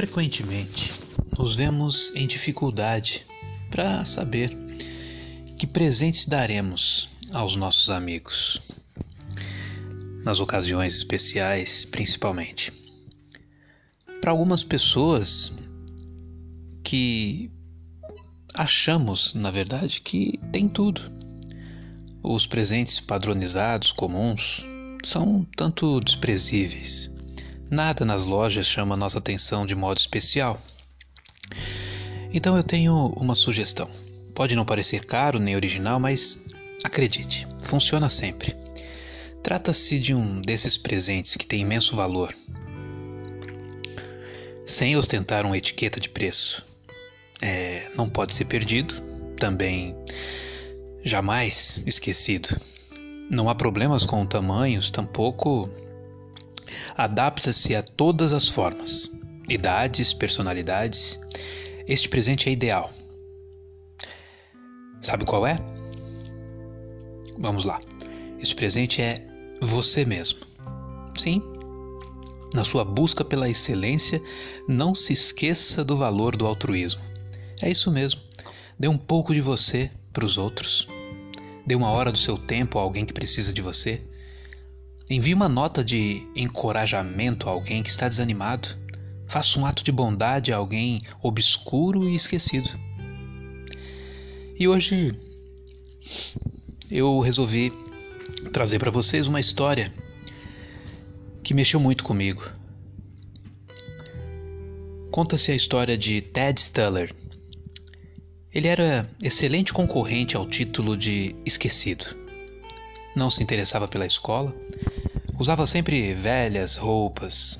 Frequentemente nos vemos em dificuldade para saber que presentes daremos aos nossos amigos, nas ocasiões especiais, principalmente. Para algumas pessoas que achamos, na verdade, que tem tudo. Os presentes padronizados comuns são tanto desprezíveis. Nada nas lojas chama nossa atenção de modo especial. Então eu tenho uma sugestão. Pode não parecer caro nem original, mas acredite, funciona sempre. Trata-se de um desses presentes que tem imenso valor. Sem ostentar uma etiqueta de preço. É, não pode ser perdido, também jamais esquecido. Não há problemas com tamanhos, tampouco adapta-se a todas as formas, idades, personalidades. Este presente é ideal. Sabe qual é? Vamos lá. Este presente é você mesmo. Sim. Na sua busca pela excelência, não se esqueça do valor do altruísmo. É isso mesmo. Dê um pouco de você para os outros. Dê uma hora do seu tempo a alguém que precisa de você. Envie uma nota de encorajamento a alguém que está desanimado. Faça um ato de bondade a alguém obscuro e esquecido. E hoje eu resolvi trazer para vocês uma história que mexeu muito comigo. Conta-se a história de Ted Stuller. Ele era excelente concorrente ao título de esquecido. Não se interessava pela escola, Usava sempre velhas roupas,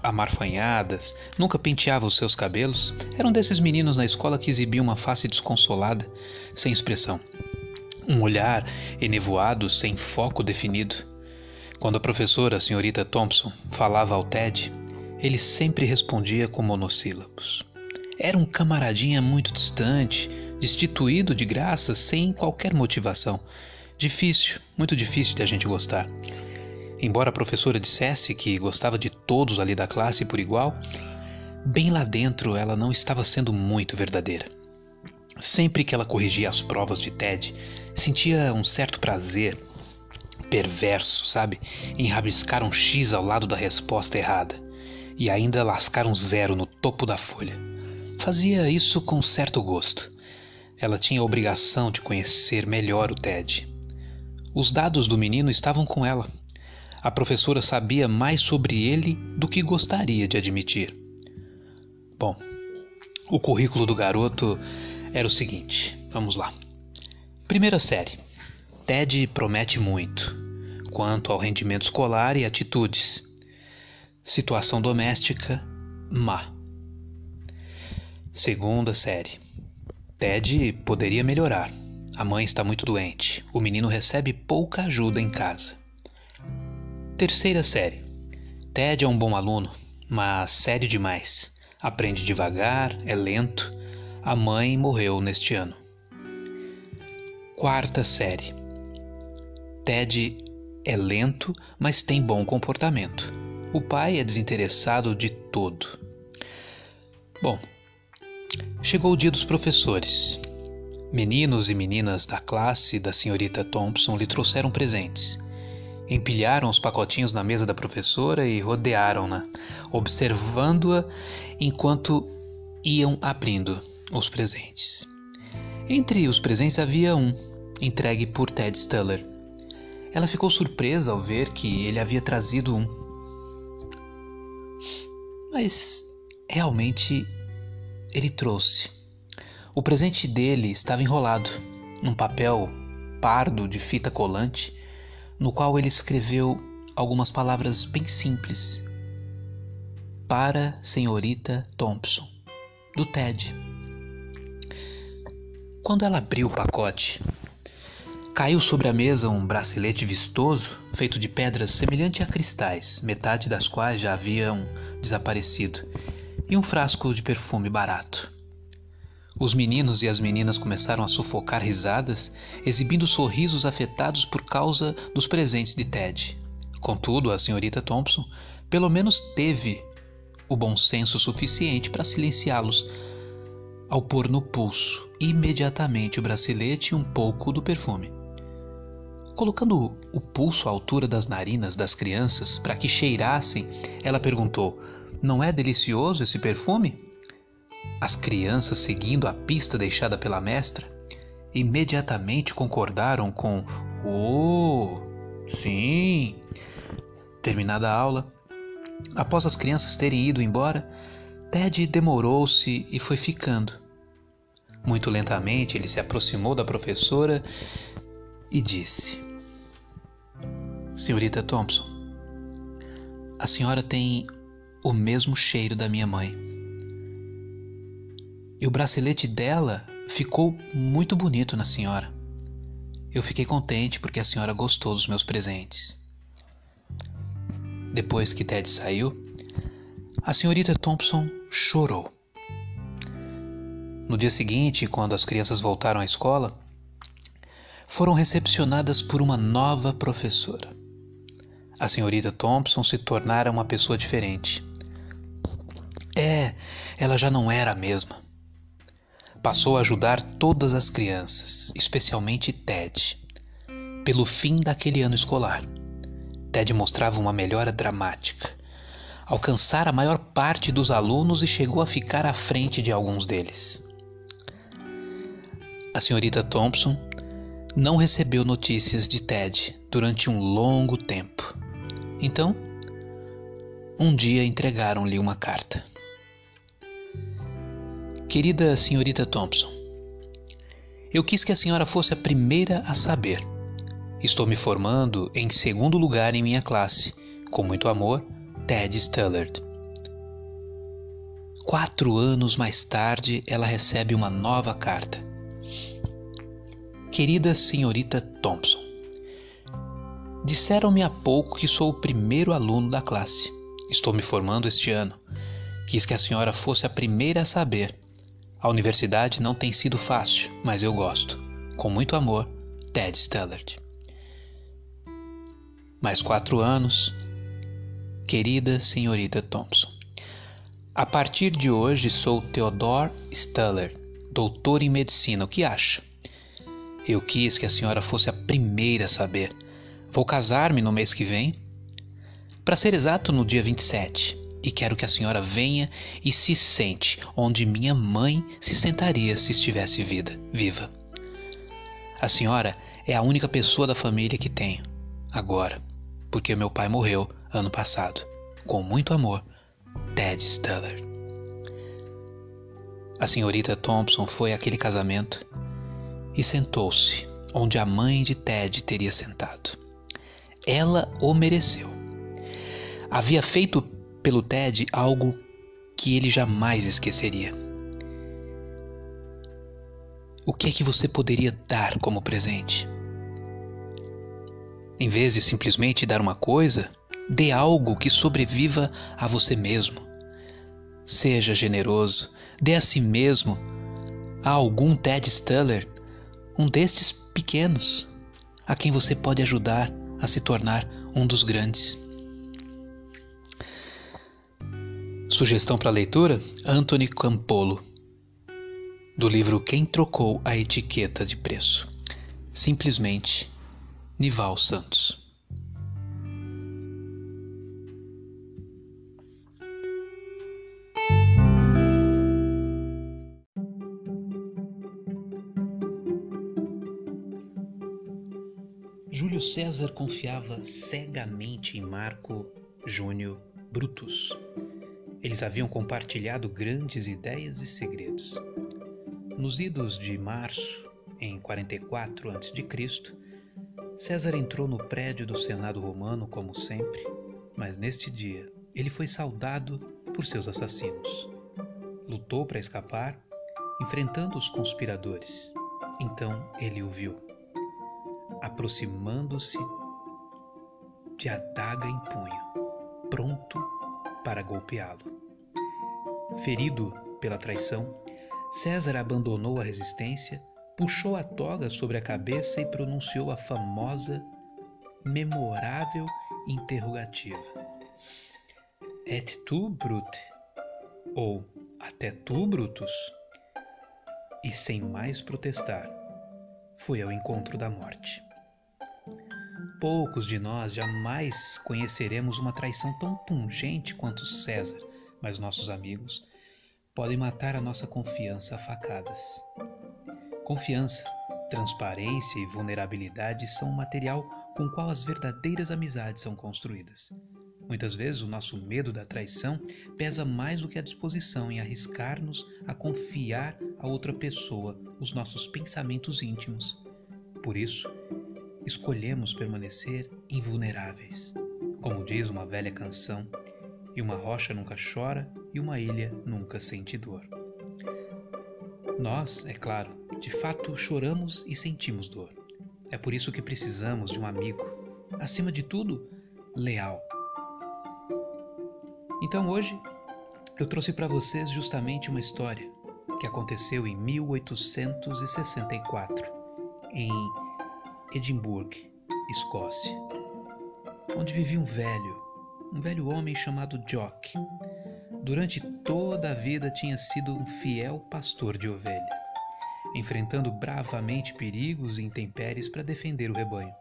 amarfanhadas, nunca penteava os seus cabelos. Era um desses meninos na escola que exibia uma face desconsolada, sem expressão. Um olhar enevoado, sem foco definido. Quando a professora, a senhorita Thompson, falava ao Ted, ele sempre respondia com monossílabos. Era um camaradinha muito distante, destituído de graça, sem qualquer motivação. Difícil, muito difícil de a gente gostar. Embora a professora dissesse que gostava de todos ali da classe por igual, bem lá dentro ela não estava sendo muito verdadeira. Sempre que ela corrigia as provas de Ted, sentia um certo prazer perverso, sabe, em rabiscar um X ao lado da resposta errada e ainda lascar um zero no topo da folha. Fazia isso com certo gosto. Ela tinha a obrigação de conhecer melhor o Ted. Os dados do menino estavam com ela a professora sabia mais sobre ele do que gostaria de admitir. Bom, o currículo do garoto era o seguinte: vamos lá. Primeira série. Ted promete muito quanto ao rendimento escolar e atitudes. Situação doméstica má. Segunda série. Ted poderia melhorar. A mãe está muito doente. O menino recebe pouca ajuda em casa. Terceira série. Ted é um bom aluno, mas sério demais. Aprende devagar, é lento. A mãe morreu neste ano. Quarta série. Ted é lento, mas tem bom comportamento. O pai é desinteressado de todo. Bom, chegou o dia dos professores. Meninos e meninas da classe da senhorita Thompson lhe trouxeram presentes. Empilharam os pacotinhos na mesa da professora e rodearam-na, observando-a enquanto iam abrindo os presentes. Entre os presentes havia um, entregue por Ted Stuller. Ela ficou surpresa ao ver que ele havia trazido um. Mas realmente ele trouxe. O presente dele estava enrolado num papel pardo de fita colante no qual ele escreveu algumas palavras bem simples. Para senhorita Thompson, do Ted. Quando ela abriu o pacote, caiu sobre a mesa um bracelete vistoso feito de pedras semelhante a cristais, metade das quais já haviam desaparecido, e um frasco de perfume barato. Os meninos e as meninas começaram a sufocar risadas, exibindo sorrisos afetados por causa dos presentes de Ted. Contudo, a senhorita Thompson pelo menos teve o bom senso suficiente para silenciá-los ao pôr no pulso imediatamente o bracelete e um pouco do perfume. Colocando o pulso à altura das narinas das crianças para que cheirassem, ela perguntou: Não é delicioso esse perfume? As crianças, seguindo a pista deixada pela mestra, imediatamente concordaram com: Oh, sim! Terminada a aula, após as crianças terem ido embora, Ted demorou-se e foi ficando. Muito lentamente ele se aproximou da professora e disse: Senhorita Thompson, a senhora tem o mesmo cheiro da minha mãe. E o bracelete dela ficou muito bonito na senhora. Eu fiquei contente porque a senhora gostou dos meus presentes. Depois que Ted saiu, a senhorita Thompson chorou. No dia seguinte, quando as crianças voltaram à escola, foram recepcionadas por uma nova professora. A senhorita Thompson se tornara uma pessoa diferente. É, ela já não era a mesma. Passou a ajudar todas as crianças, especialmente Ted, pelo fim daquele ano escolar. Ted mostrava uma melhora dramática. Alcançara a maior parte dos alunos e chegou a ficar à frente de alguns deles. A senhorita Thompson não recebeu notícias de Ted durante um longo tempo. Então, um dia entregaram-lhe uma carta. Querida senhorita Thompson, eu quis que a senhora fosse a primeira a saber Estou me formando em segundo lugar em minha classe. Com muito amor, Ted Stullard. Quatro anos mais tarde, ela recebe uma nova carta. Querida senhorita Thompson, disseram-me há pouco que sou o primeiro aluno da classe. Estou me formando este ano. Quis que a senhora fosse a primeira a saber. A universidade não tem sido fácil, mas eu gosto. Com muito amor, Ted Stullard mais quatro anos, querida senhorita Thompson. A partir de hoje sou Theodore Stuller, doutor em medicina. O que acha? Eu quis que a senhora fosse a primeira a saber. Vou casar-me no mês que vem. Para ser exato, no dia 27. E quero que a senhora venha e se sente onde minha mãe se sentaria se estivesse vida, viva. A senhora é a única pessoa da família que tenho. Agora, porque meu pai morreu ano passado. Com muito amor, Ted Stuller. A senhorita Thompson foi àquele casamento e sentou-se onde a mãe de Ted teria sentado. Ela o mereceu. Havia feito pelo Ted algo que ele jamais esqueceria. O que é que você poderia dar como presente? Em vez de simplesmente dar uma coisa, dê algo que sobreviva a você mesmo. Seja generoso, dê a si mesmo a algum Ted Stuller, um destes pequenos, a quem você pode ajudar a se tornar um dos grandes. Sugestão para leitura: Anthony Campolo, do livro Quem Trocou a Etiqueta de Preço. Simplesmente Nival Santos. Júlio César confiava cegamente em Marco Júnior Brutus. Eles haviam compartilhado grandes ideias e segredos. Nos idos de março, em 44 a.C., César entrou no prédio do Senado Romano como sempre, mas neste dia ele foi saudado por seus assassinos. Lutou para escapar, enfrentando os conspiradores. Então ele o viu, aproximando-se de adaga em punho, pronto para golpeá-lo. Ferido pela traição, César abandonou a resistência puxou a toga sobre a cabeça e pronunciou a famosa, memorável interrogativa. Et tu, Brute? Ou até tu, Brutus? E sem mais protestar, foi ao encontro da morte. Poucos de nós jamais conheceremos uma traição tão pungente quanto César, mas nossos amigos podem matar a nossa confiança a facadas. Confiança, transparência e vulnerabilidade são o material com o qual as verdadeiras amizades são construídas. Muitas vezes o nosso medo da traição pesa mais do que a disposição em arriscar-nos a confiar a outra pessoa os nossos pensamentos íntimos. Por isso, escolhemos permanecer invulneráveis. Como diz uma velha canção, e uma rocha nunca chora e uma ilha nunca sente dor. Nós, é claro, de fato choramos e sentimos dor. É por isso que precisamos de um amigo, acima de tudo, leal. Então hoje eu trouxe para vocês justamente uma história que aconteceu em 1864 em Edimburgo, Escócia, onde vivia um velho, um velho homem chamado Jock. Durante toda a vida tinha sido um fiel pastor de ovelha, enfrentando bravamente perigos e intempéries para defender o rebanho.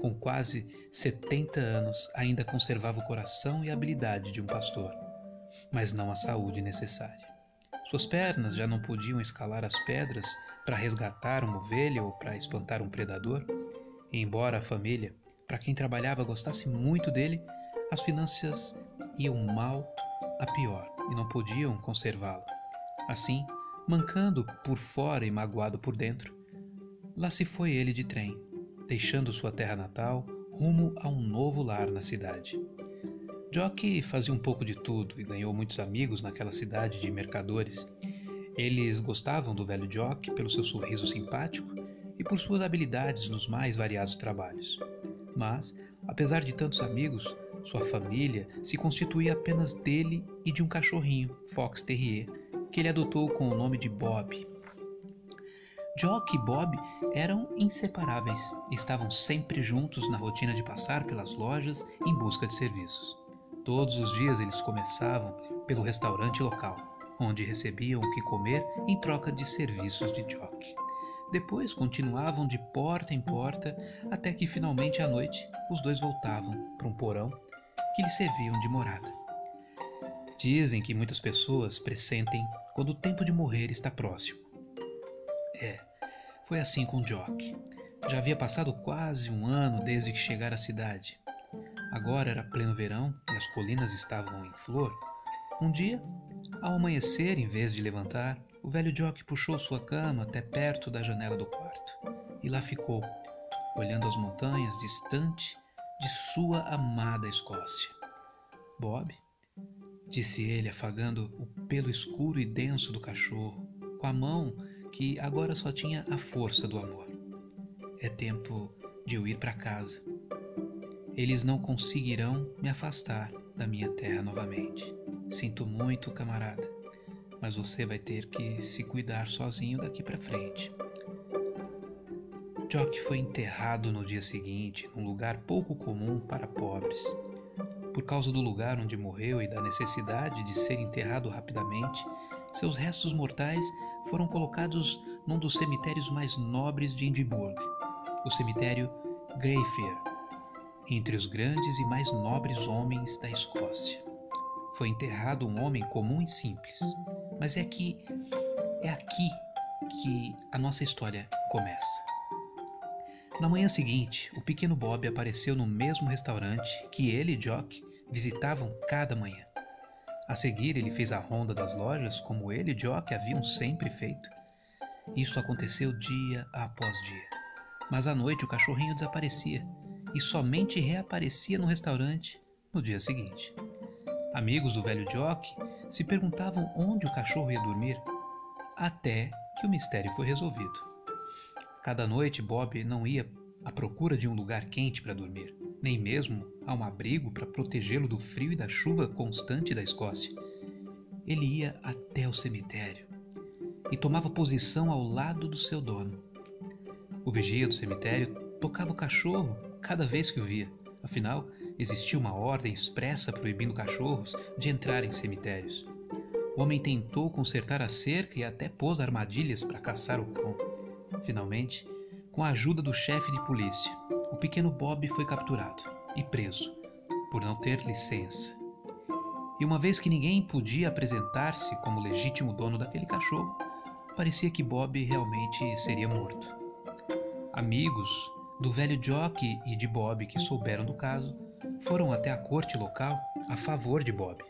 Com quase 70 anos, ainda conservava o coração e a habilidade de um pastor, mas não a saúde necessária. Suas pernas já não podiam escalar as pedras para resgatar uma ovelha ou para espantar um predador. E embora a família, para quem trabalhava, gostasse muito dele, as finanças iam mal a pior e não podiam conservá-lo. Assim, mancando por fora e magoado por dentro, lá se foi ele de trem, deixando sua terra natal rumo a um novo lar na cidade. Jock fazia um pouco de tudo e ganhou muitos amigos naquela cidade de mercadores. Eles gostavam do velho Jock pelo seu sorriso simpático e por suas habilidades nos mais variados trabalhos. Mas, apesar de tantos amigos, sua família se constituía apenas dele e de um cachorrinho, Fox Terrier, que ele adotou com o nome de Bob. Jock e Bob eram inseparáveis e estavam sempre juntos na rotina de passar pelas lojas em busca de serviços. Todos os dias eles começavam pelo restaurante local, onde recebiam o que comer em troca de serviços de jockey. Depois continuavam de porta em porta até que finalmente à noite os dois voltavam para um porão que lhes serviam de morada. Dizem que muitas pessoas pressentem quando o tempo de morrer está próximo. É, foi assim com Jock. Já havia passado quase um ano desde que chegara à cidade. Agora era pleno verão e as colinas estavam em flor. Um dia, ao amanhecer, em vez de levantar, o velho Jock puxou sua cama até perto da janela do quarto e lá ficou, olhando as montanhas distante de sua amada Escócia. Bob, disse ele, afagando o pelo escuro e denso do cachorro, com a mão que agora só tinha a força do amor. É tempo de eu ir para casa. Eles não conseguirão me afastar da minha terra novamente. Sinto muito, camarada, mas você vai ter que se cuidar sozinho daqui para frente. Jock foi enterrado no dia seguinte, num lugar pouco comum para pobres. Por causa do lugar onde morreu e da necessidade de ser enterrado rapidamente, seus restos mortais foram colocados num dos cemitérios mais nobres de Edimburgo, o cemitério Greyfair, entre os grandes e mais nobres homens da Escócia. Foi enterrado um homem comum e simples, mas é que é aqui que a nossa história começa. Na manhã seguinte, o pequeno Bob apareceu no mesmo restaurante que ele e Jock visitavam cada manhã. A seguir, ele fez a ronda das lojas como ele e Jock haviam sempre feito. Isso aconteceu dia após dia. Mas à noite o cachorrinho desaparecia e somente reaparecia no restaurante no dia seguinte. Amigos do velho Jock se perguntavam onde o cachorro ia dormir, até que o mistério foi resolvido. Cada noite Bob não ia à procura de um lugar quente para dormir, nem mesmo a um abrigo para protegê-lo do frio e da chuva constante da Escócia. Ele ia até o cemitério e tomava posição ao lado do seu dono. O vigia do cemitério tocava o cachorro cada vez que o via. Afinal, existia uma ordem expressa proibindo cachorros de entrar em cemitérios. O homem tentou consertar a cerca e até pôs armadilhas para caçar o cão. Finalmente, com a ajuda do chefe de polícia, o pequeno Bob foi capturado e preso por não ter licença. E uma vez que ninguém podia apresentar-se como legítimo dono daquele cachorro, parecia que Bob realmente seria morto. Amigos do velho Jock e de Bob que souberam do caso foram até a corte local a favor de Bob.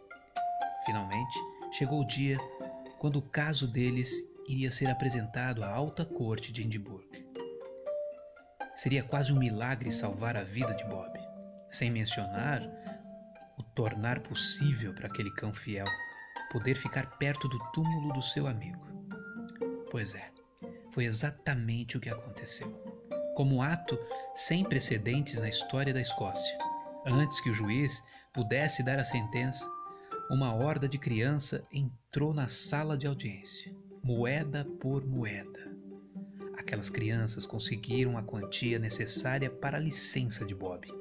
Finalmente, chegou o dia quando o caso deles iria ser apresentado à alta corte de Edimburgo. Seria quase um milagre salvar a vida de Bob, sem mencionar o tornar possível para aquele cão fiel poder ficar perto do túmulo do seu amigo. Pois é, foi exatamente o que aconteceu. Como ato sem precedentes na história da Escócia, antes que o juiz pudesse dar a sentença, uma horda de criança entrou na sala de audiência, moeda por moeda. Aquelas crianças conseguiram a quantia necessária para a licença de Bob.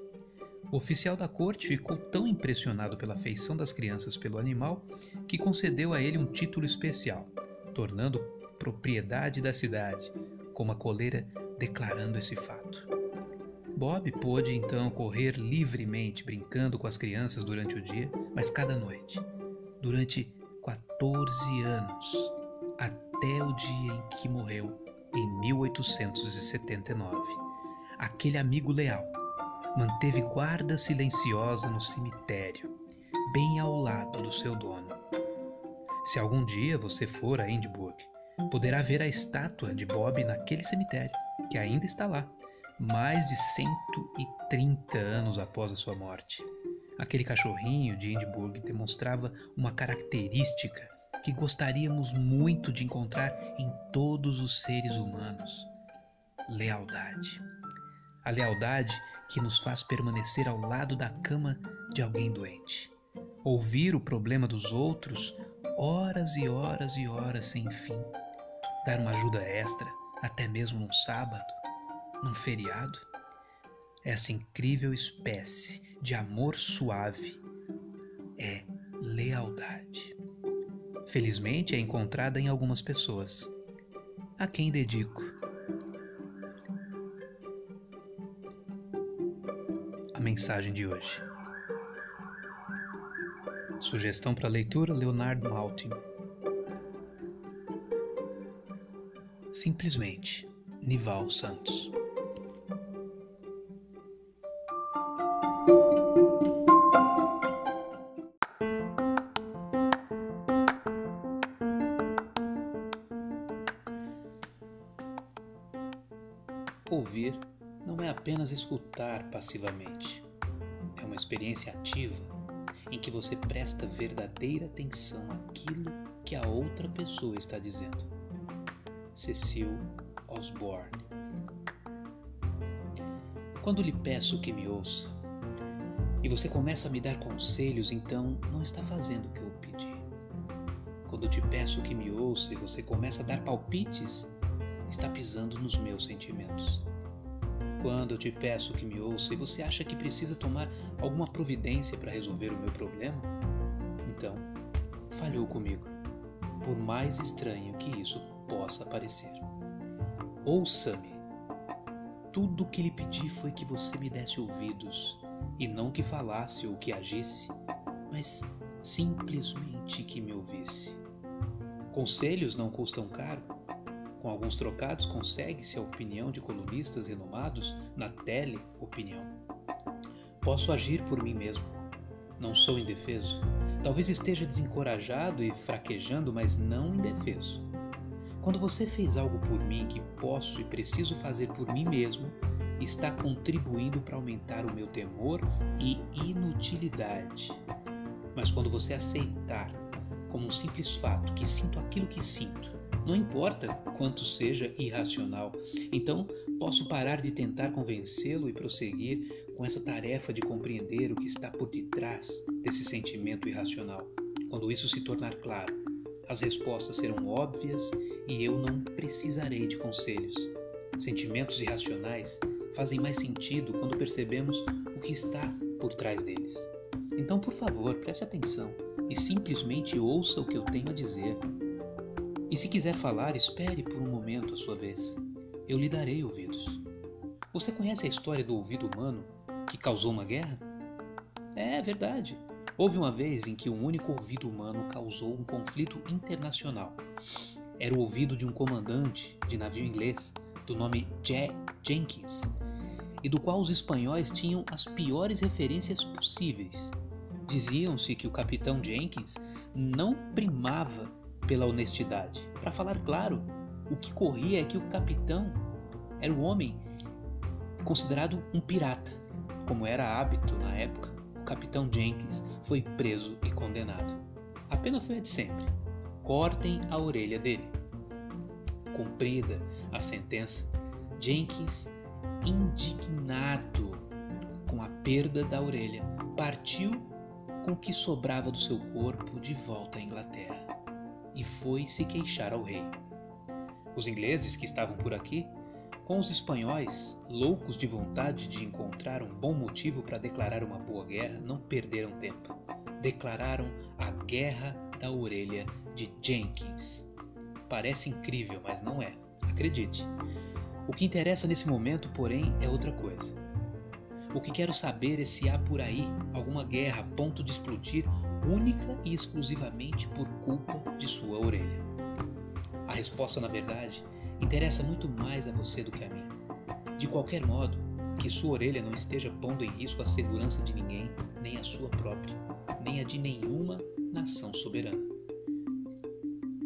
O oficial da corte ficou tão impressionado pela afeição das crianças pelo animal que concedeu a ele um título especial, tornando propriedade da cidade, com uma coleira declarando esse fato. Bob pôde então correr livremente brincando com as crianças durante o dia, mas cada noite, durante 14 anos, até o dia em que morreu, em 1879. Aquele amigo leal manteve guarda silenciosa no cemitério, bem ao lado do seu dono. Se algum dia você for a Edinburgh, poderá ver a estátua de Bob naquele cemitério, que ainda está lá mais de 130 anos após a sua morte. Aquele cachorrinho de Edinburgh demonstrava uma característica que gostaríamos muito de encontrar em todos os seres humanos: lealdade. A lealdade que nos faz permanecer ao lado da cama de alguém doente, ouvir o problema dos outros horas e horas e horas sem fim, dar uma ajuda extra, até mesmo num sábado, num feriado, essa incrível espécie de amor suave é lealdade. Felizmente é encontrada em algumas pessoas, a quem dedico a mensagem de hoje. Sugestão para leitura: Leonardo Maltin. Simplesmente, Nival Santos. Escutar passivamente. É uma experiência ativa em que você presta verdadeira atenção àquilo que a outra pessoa está dizendo. Cecil Osborne. Quando lhe peço que me ouça e você começa a me dar conselhos, então não está fazendo o que eu pedi. Quando te peço que me ouça e você começa a dar palpites, está pisando nos meus sentimentos. Quando eu te peço que me ouça e você acha que precisa tomar alguma providência para resolver o meu problema, então falhou comigo, por mais estranho que isso possa parecer. Ouça-me. Tudo o que lhe pedi foi que você me desse ouvidos, e não que falasse ou que agisse, mas simplesmente que me ouvisse. Conselhos não custam caro, com alguns trocados, consegue-se a opinião de colunistas renomados na tele-opinião. Posso agir por mim mesmo. Não sou indefeso. Talvez esteja desencorajado e fraquejando, mas não indefeso. Quando você fez algo por mim que posso e preciso fazer por mim mesmo, está contribuindo para aumentar o meu temor e inutilidade. Mas quando você aceitar como um simples fato que sinto aquilo que sinto, não importa quanto seja irracional. Então, posso parar de tentar convencê-lo e prosseguir com essa tarefa de compreender o que está por detrás desse sentimento irracional. Quando isso se tornar claro, as respostas serão óbvias e eu não precisarei de conselhos. Sentimentos irracionais fazem mais sentido quando percebemos o que está por trás deles. Então, por favor, preste atenção. e simplesmente ouça o que eu tenho a dizer. E se quiser falar, espere por um momento a sua vez. Eu lhe darei ouvidos. Você conhece a história do ouvido humano que causou uma guerra? É verdade. Houve uma vez em que um único ouvido humano causou um conflito internacional. Era o ouvido de um comandante de navio inglês do nome Jack Jenkins e do qual os espanhóis tinham as piores referências possíveis. Diziam-se que o capitão Jenkins não primava pela honestidade. Para falar claro, o que corria é que o capitão era o homem considerado um pirata, como era hábito na época. O capitão Jenkins foi preso e condenado. A pena foi a de sempre: cortem a orelha dele. Cumprida a sentença, Jenkins, indignado com a perda da orelha, partiu com o que sobrava do seu corpo de volta à Inglaterra e foi se queixar ao rei. Os ingleses que estavam por aqui, com os espanhóis, loucos de vontade de encontrar um bom motivo para declarar uma boa guerra, não perderam tempo. Declararam a Guerra da Orelha de Jenkins. Parece incrível, mas não é. Acredite. O que interessa nesse momento, porém, é outra coisa. O que quero saber é se há por aí alguma guerra a ponto de explodir única e exclusivamente por culpa de sua orelha. A resposta, na verdade, interessa muito mais a você do que a mim. De qualquer modo, que sua orelha não esteja pondo em risco a segurança de ninguém, nem a sua própria, nem a de nenhuma nação soberana.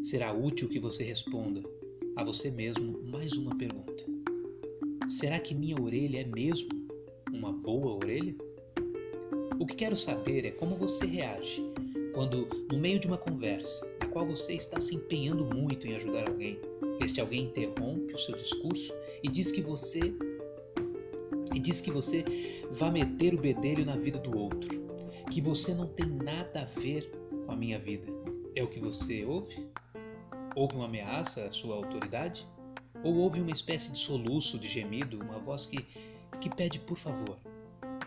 Será útil que você responda a você mesmo mais uma pergunta: Será que minha orelha é mesmo uma boa orelha? O que quero saber é como você reage quando, no meio de uma conversa, na qual você está se empenhando muito em ajudar alguém, este alguém interrompe o seu discurso e diz que você e diz que você vai meter o bedelho na vida do outro, que você não tem nada a ver com a minha vida. É o que você ouve? Houve uma ameaça à sua autoridade? Ou houve uma espécie de soluço, de gemido, uma voz que, que pede por favor?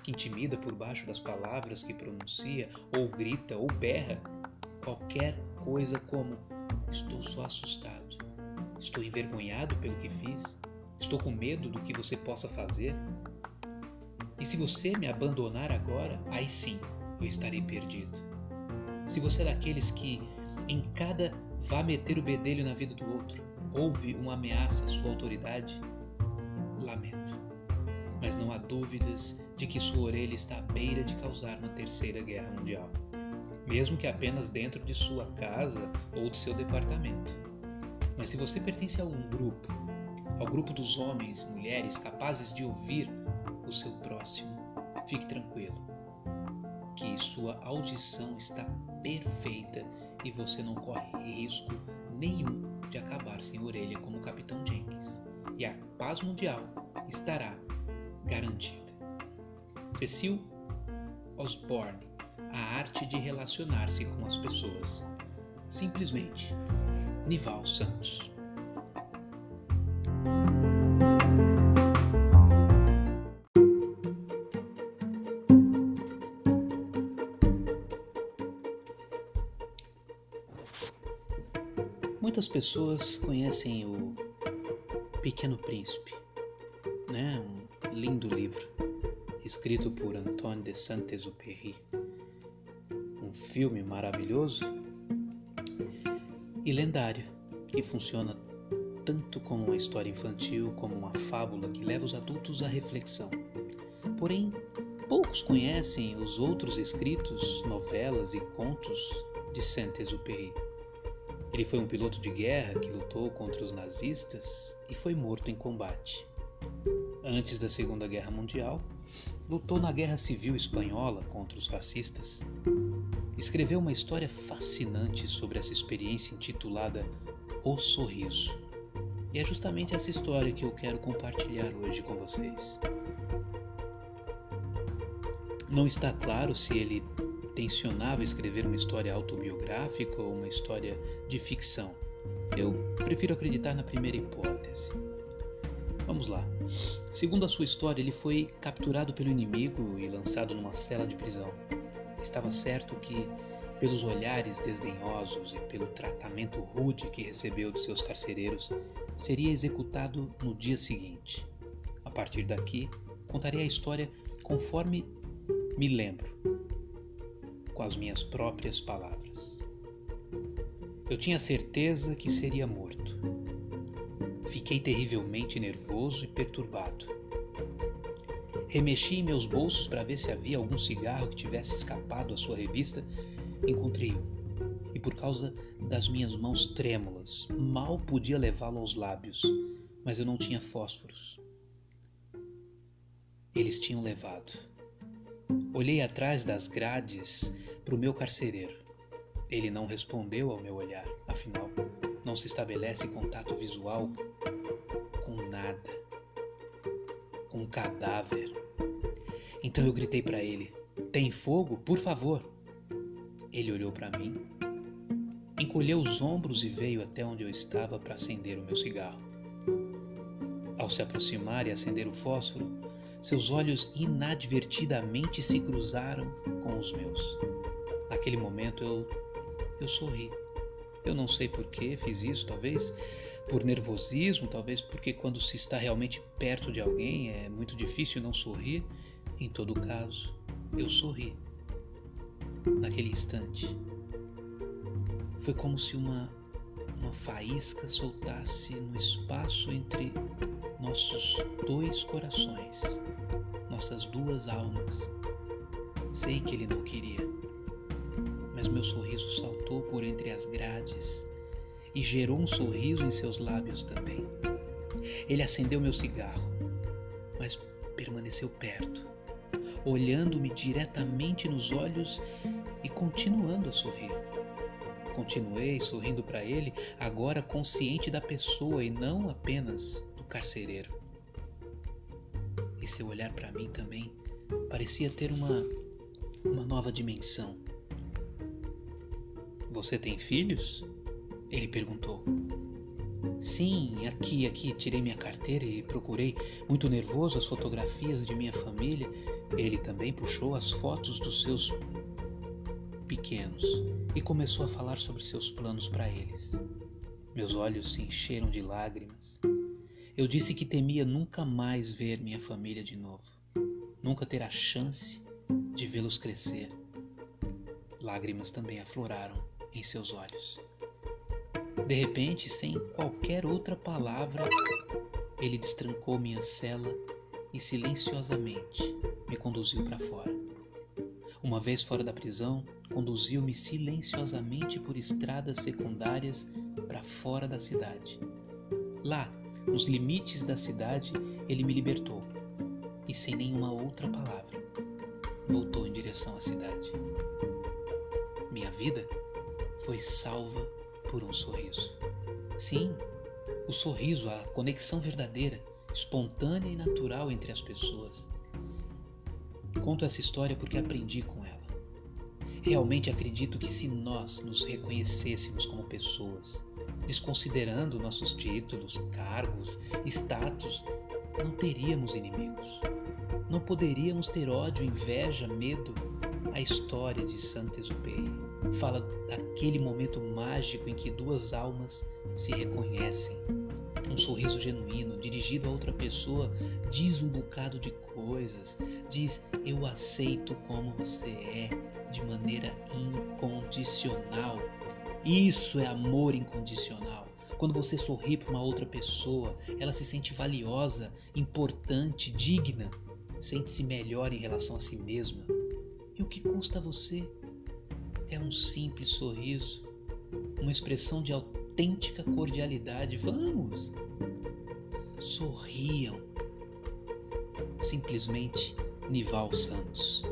Que intimida por baixo das palavras que pronuncia, ou grita, ou berra, qualquer coisa como: Estou só assustado, estou envergonhado pelo que fiz, estou com medo do que você possa fazer. E se você me abandonar agora, aí sim eu estarei perdido. Se você é daqueles que, em cada vá meter o bedelho na vida do outro, houve uma ameaça à sua autoridade, lamento. Mas não há dúvidas de que sua orelha está à beira de causar uma terceira guerra mundial, mesmo que apenas dentro de sua casa ou de seu departamento. Mas se você pertence a um grupo, ao grupo dos homens, mulheres capazes de ouvir o seu próximo, fique tranquilo, que sua audição está perfeita e você não corre risco nenhum de acabar sem orelha como o Capitão Jenkins. E a paz mundial estará garantida. Cecil Osborne, A Arte de Relacionar-se com as Pessoas. Simplesmente, Nival Santos. Muitas pessoas conhecem o Pequeno Príncipe, né? Um lindo livro escrito por Antoine de Saint-Exupéry. Um filme maravilhoso e lendário que funciona tanto como uma história infantil como uma fábula que leva os adultos à reflexão. Porém, poucos conhecem os outros escritos, novelas e contos de Saint-Exupéry. Ele foi um piloto de guerra que lutou contra os nazistas e foi morto em combate. Antes da Segunda Guerra Mundial, lutou na Guerra Civil Espanhola contra os fascistas. Escreveu uma história fascinante sobre essa experiência intitulada O Sorriso. E é justamente essa história que eu quero compartilhar hoje com vocês. Não está claro se ele tensionava escrever uma história autobiográfica ou uma história de ficção. Eu prefiro acreditar na primeira hipótese. Vamos lá. Segundo a sua história, ele foi capturado pelo inimigo e lançado numa cela de prisão. Estava certo que pelos olhares desdenhosos e pelo tratamento rude que recebeu de seus carcereiros, seria executado no dia seguinte. A partir daqui, contarei a história conforme me lembro, com as minhas próprias palavras. Eu tinha certeza que seria morto. Fiquei terrivelmente nervoso e perturbado. Remexi em meus bolsos para ver se havia algum cigarro que tivesse escapado à sua revista encontrei um. E por causa das minhas mãos trêmulas, mal podia levá-lo aos lábios, mas eu não tinha fósforos. Eles tinham levado. Olhei atrás das grades para o meu carcereiro. Ele não respondeu ao meu olhar, afinal, não se estabelece contato visual com nada, com um cadáver. Então eu gritei para ele: Tem fogo? Por favor. Ele olhou para mim, encolheu os ombros e veio até onde eu estava para acender o meu cigarro. Ao se aproximar e acender o fósforo, seus olhos inadvertidamente se cruzaram com os meus. Naquele momento eu eu sorri. Eu não sei por que fiz isso, talvez por nervosismo, talvez porque quando se está realmente perto de alguém é muito difícil não sorrir. Em todo caso, eu sorri naquele instante. Foi como se uma, uma faísca soltasse no espaço entre nossos dois corações, nossas duas almas. Sei que ele não queria, mas meu sorriso por entre as grades e gerou um sorriso em seus lábios também. Ele acendeu meu cigarro, mas permaneceu perto olhando-me diretamente nos olhos e continuando a sorrir. Continuei sorrindo para ele, agora consciente da pessoa e não apenas do carcereiro. E seu olhar para mim também parecia ter uma, uma nova dimensão. Você tem filhos? Ele perguntou. Sim, aqui, aqui, tirei minha carteira e procurei, muito nervoso, as fotografias de minha família ele também puxou as fotos dos seus pequenos e começou a falar sobre seus planos para eles. Meus olhos se encheram de lágrimas. Eu disse que temia nunca mais ver minha família de novo, nunca ter a chance de vê-los crescer. Lágrimas também afloraram em seus olhos. De repente, sem qualquer outra palavra, ele destrancou minha cela e silenciosamente me conduziu para fora. Uma vez fora da prisão, conduziu-me silenciosamente por estradas secundárias para fora da cidade. Lá, nos limites da cidade, ele me libertou e, sem nenhuma outra palavra, voltou em direção à cidade. Minha vida foi salva por um sorriso. Sim, o sorriso, a conexão verdadeira, espontânea e natural entre as pessoas. Conto essa história porque aprendi com ela. Realmente acredito que se nós nos reconhecêssemos como pessoas, desconsiderando nossos títulos, cargos, status, não teríamos inimigos. Não poderíamos ter ódio, inveja, medo. A história de Saint-Exupéry fala daquele momento mágico em que duas almas se reconhecem um sorriso genuíno dirigido a outra pessoa diz um bocado de coisas, diz eu aceito como você é de maneira incondicional. Isso é amor incondicional. Quando você sorri para uma outra pessoa, ela se sente valiosa, importante, digna, sente-se melhor em relação a si mesma. E o que custa você? É um simples sorriso, uma expressão de autêntica cordialidade. Vamos! Sorriam. Simplesmente Nival Santos.